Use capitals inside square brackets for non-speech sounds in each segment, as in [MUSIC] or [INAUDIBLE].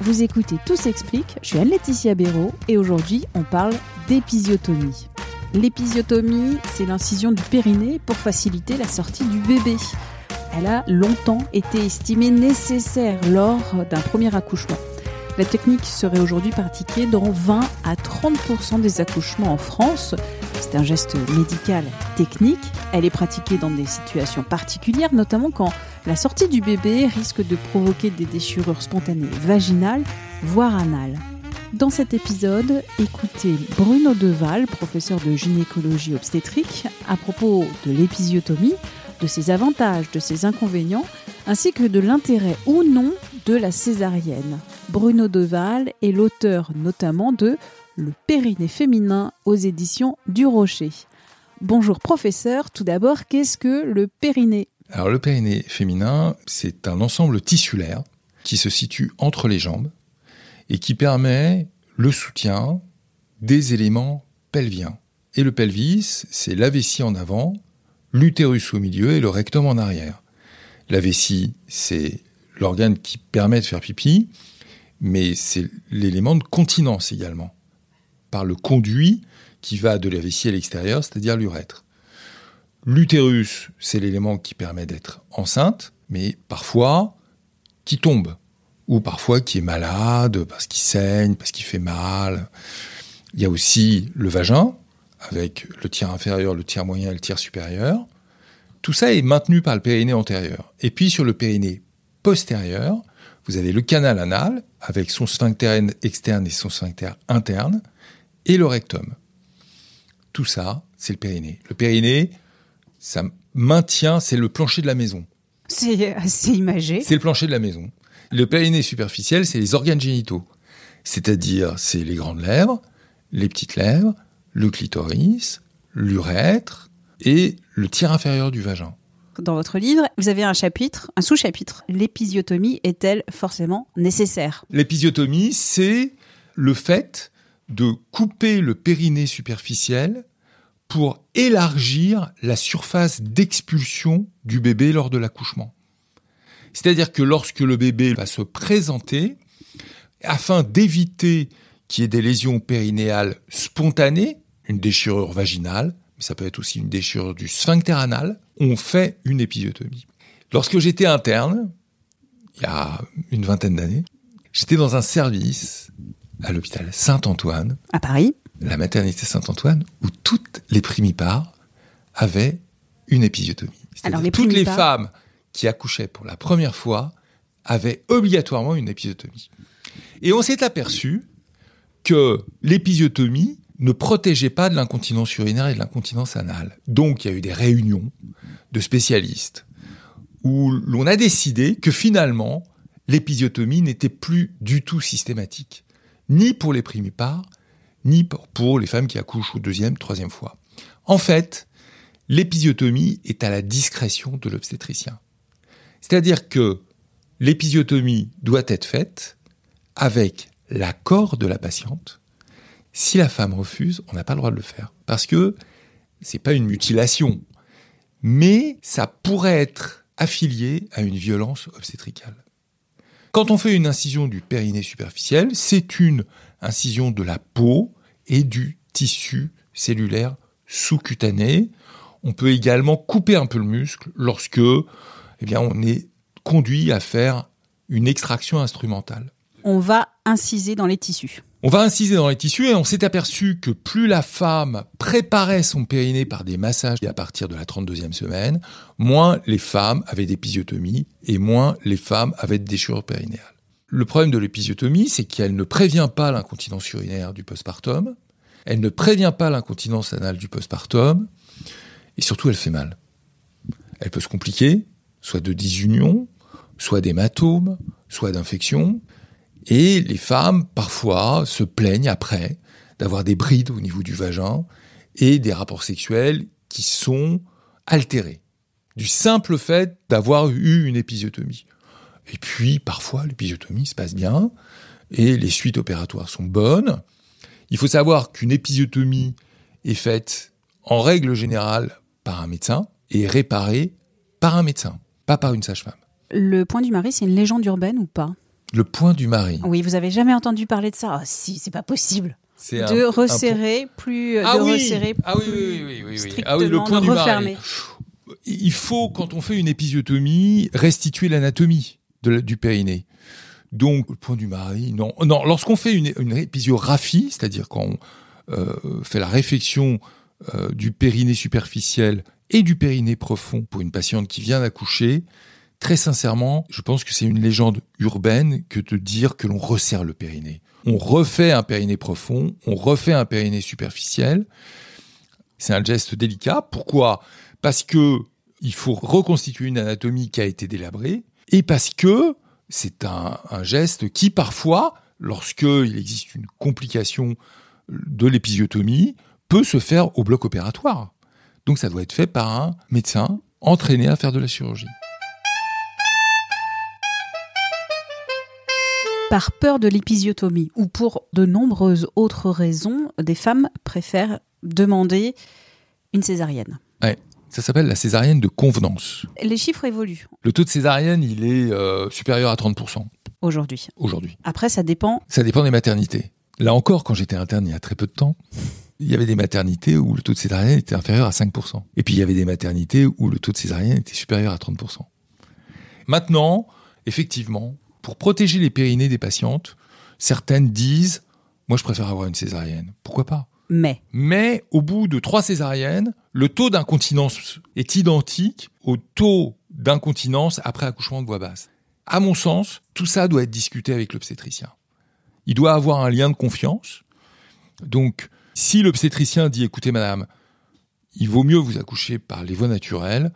Vous écoutez Tout s'explique, je suis Anne-Laetitia Béraud et aujourd'hui on parle d'épisiotomie. L'épisiotomie, c'est l'incision du périnée pour faciliter la sortie du bébé. Elle a longtemps été estimée nécessaire lors d'un premier accouchement. La technique serait aujourd'hui pratiquée dans 20 à 30% des accouchements en France. C'est un geste médical technique. Elle est pratiquée dans des situations particulières, notamment quand la sortie du bébé risque de provoquer des déchirures spontanées vaginales, voire anales. Dans cet épisode, écoutez Bruno Deval, professeur de gynécologie obstétrique, à propos de l'épisiotomie, de ses avantages, de ses inconvénients, ainsi que de l'intérêt ou non de la césarienne. Bruno Deval est l'auteur notamment de Le périnée féminin aux éditions du Rocher. Bonjour professeur, tout d'abord, qu'est-ce que le périnée Alors le périnée féminin, c'est un ensemble tissulaire qui se situe entre les jambes et qui permet le soutien des éléments pelviens. Et le pelvis, c'est la vessie en avant, l'utérus au milieu et le rectum en arrière. La vessie, c'est l'organe qui permet de faire pipi, mais c'est l'élément de continence également, par le conduit qui va de la vessie à l'extérieur, c'est-à-dire l'urètre. L'utérus, c'est l'élément qui permet d'être enceinte, mais parfois qui tombe, ou parfois qui est malade, parce qu'il saigne, parce qu'il fait mal. Il y a aussi le vagin, avec le tiers inférieur, le tiers moyen et le tiers supérieur. Tout ça est maintenu par le périnée antérieur. Et puis sur le périnée postérieur, vous avez le canal anal avec son sphincter externe et son sphincter interne et le rectum. Tout ça, c'est le périnée. Le périnée, ça maintient, c'est le plancher de la maison. C'est assez imagé. C'est le plancher de la maison. Le périnée superficiel, c'est les organes génitaux. C'est-à-dire, c'est les grandes lèvres, les petites lèvres, le clitoris, l'urètre et le tiers inférieur du vagin dans votre livre, vous avez un chapitre, un sous-chapitre. L'épisiotomie est-elle forcément nécessaire? L'épisiotomie, c'est le fait de couper le périnée superficiel pour élargir la surface d'expulsion du bébé lors de l'accouchement. C'est-à-dire que lorsque le bébé va se présenter, afin d'éviter qu'il y ait des lésions périnéales spontanées, une déchirure vaginale, mais ça peut être aussi une déchirure du sphincter anal, on fait une épisiotomie. Lorsque j'étais interne, il y a une vingtaine d'années, j'étais dans un service à l'hôpital Saint-Antoine. À Paris La maternité Saint-Antoine, où toutes les primipares avaient une épisiotomie. Alors, les toutes les femmes qui accouchaient pour la première fois avaient obligatoirement une épisiotomie. Et on s'est aperçu que l'épisiotomie ne protégeait pas de l'incontinence urinaire et de l'incontinence anale. Donc il y a eu des réunions de spécialistes où l'on a décidé que finalement l'épisiotomie n'était plus du tout systématique, ni pour les primipares, ni pour les femmes qui accouchent au deuxième, troisième fois. En fait, l'épisiotomie est à la discrétion de l'obstétricien. C'est-à-dire que l'épisiotomie doit être faite avec l'accord de la patiente, si la femme refuse, on n'a pas le droit de le faire. Parce que c'est pas une mutilation. Mais ça pourrait être affilié à une violence obstétricale. Quand on fait une incision du périnée superficiel, c'est une incision de la peau et du tissu cellulaire sous-cutané. On peut également couper un peu le muscle lorsque eh bien, on est conduit à faire une extraction instrumentale. On va inciser dans les tissus. On va inciser dans les tissus et on s'est aperçu que plus la femme préparait son périnée par des massages à partir de la 32e semaine, moins les femmes avaient d'épisiotomie et moins les femmes avaient de déchirure périnéale. Le problème de l'épisiotomie, c'est qu'elle ne prévient pas l'incontinence urinaire du postpartum, elle ne prévient pas l'incontinence anale du postpartum, et surtout elle fait mal. Elle peut se compliquer, soit de disunion, soit d'hématome, soit d'infection. Et les femmes, parfois, se plaignent après d'avoir des brides au niveau du vagin et des rapports sexuels qui sont altérés. Du simple fait d'avoir eu une épisiotomie. Et puis, parfois, l'épisiotomie se passe bien et les suites opératoires sont bonnes. Il faut savoir qu'une épisiotomie est faite en règle générale par un médecin et réparée par un médecin, pas par une sage-femme. Le point du mari, c'est une légende urbaine ou pas? Le point du mari. Oui, vous avez jamais entendu parler de ça? Ah si, c'est pas possible. De resserrer plus, ah de oui resserrer ah oui, oui, oui, oui, oui. Ah oui, le point du mari. Il faut, quand on fait une épisiotomie, restituer l'anatomie du périnée. Donc, le point du mari, non. Non, lorsqu'on fait une, épisiographie, c'est-à-dire quand on euh, fait la réfection euh, du périnée superficiel et du périnée profond pour une patiente qui vient d'accoucher, très sincèrement, je pense que c'est une légende urbaine que de dire que l'on resserre le périnée. On refait un périnée profond, on refait un périnée superficiel. C'est un geste délicat. Pourquoi? Parce que il faut reconstituer une anatomie qui a été délabrée et parce que c'est un, geste qui parfois, lorsqu'il existe une complication de l'épisiotomie, peut se faire au bloc opératoire. Donc ça doit être fait par un médecin entraîné à faire de la chirurgie. Par peur de l'épisiotomie ou pour de nombreuses autres raisons, des femmes préfèrent demander une césarienne. Ça s'appelle la césarienne de convenance. Les chiffres évoluent. Le taux de césarienne, il est euh, supérieur à 30%. Aujourd'hui. Aujourd'hui. Après, ça dépend. Ça dépend des maternités. Là encore, quand j'étais interne il y a très peu de temps, il y avait des maternités où le taux de césarienne était inférieur à 5%. Et puis il y avait des maternités où le taux de césarienne était supérieur à 30%. Maintenant, effectivement, pour protéger les périnées des patientes, certaines disent, moi je préfère avoir une césarienne. Pourquoi pas? Mais. Au bout de trois césariennes, le taux d'incontinence est identique au taux d'incontinence après accouchement de voix basse. À mon sens, tout ça doit être discuté avec l'obstétricien. Il doit avoir un lien de confiance. Donc, si l'obstétricien dit, écoutez madame, il vaut mieux vous accoucher par les voies naturelles,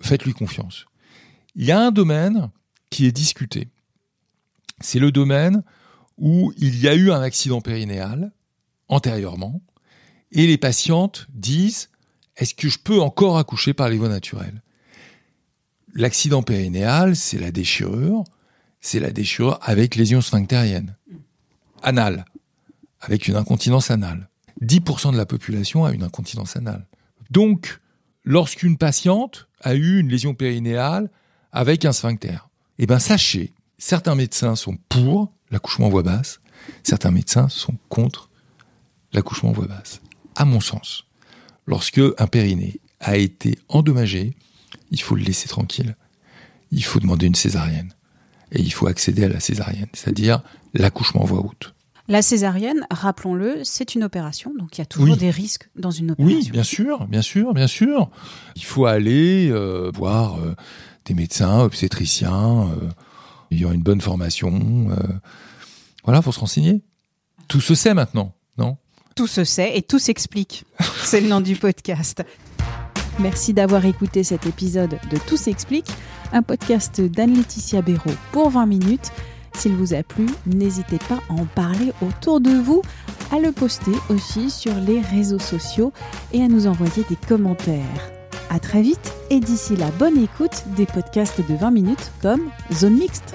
faites-lui confiance. Il y a un domaine qui est discuté. C'est le domaine où il y a eu un accident périnéal antérieurement et les patientes disent est-ce que je peux encore accoucher par les voies naturelles? L'accident périnéal, c'est la déchirure, c'est la déchirure avec lésion sphinctérienne, anale, avec une incontinence anale. 10% de la population a une incontinence anale. Donc, lorsqu'une patiente a eu une lésion périnéale avec un sphincter, eh ben sachez, certains médecins sont pour l'accouchement en voie basse, certains médecins sont contre l'accouchement en voie basse. À mon sens, lorsque un périnée a été endommagé, il faut le laisser tranquille. Il faut demander une césarienne. Et il faut accéder à la césarienne, c'est-à-dire l'accouchement en voie haute. La césarienne, rappelons-le, c'est une opération, donc il y a toujours des risques dans une opération. Oui, bien sûr, bien sûr, bien sûr. Il faut aller euh, voir euh, des médecins, obstétriciens, euh, ayant une bonne formation. voilà, faut se renseigner. Tout se sait maintenant, non? Tout se sait et tout s'explique. [LAUGHS] C'est le nom du podcast. Merci d'avoir écouté cet épisode de Tout s'explique, un podcast d'Anne-Laetitia Béraud pour 20 minutes. S'il vous a plu, n'hésitez pas à en parler autour de vous, à le poster aussi sur les réseaux sociaux et à nous envoyer des commentaires. À très vite et d'ici la bonne écoute des podcasts de 20 minutes comme Zone Mixte.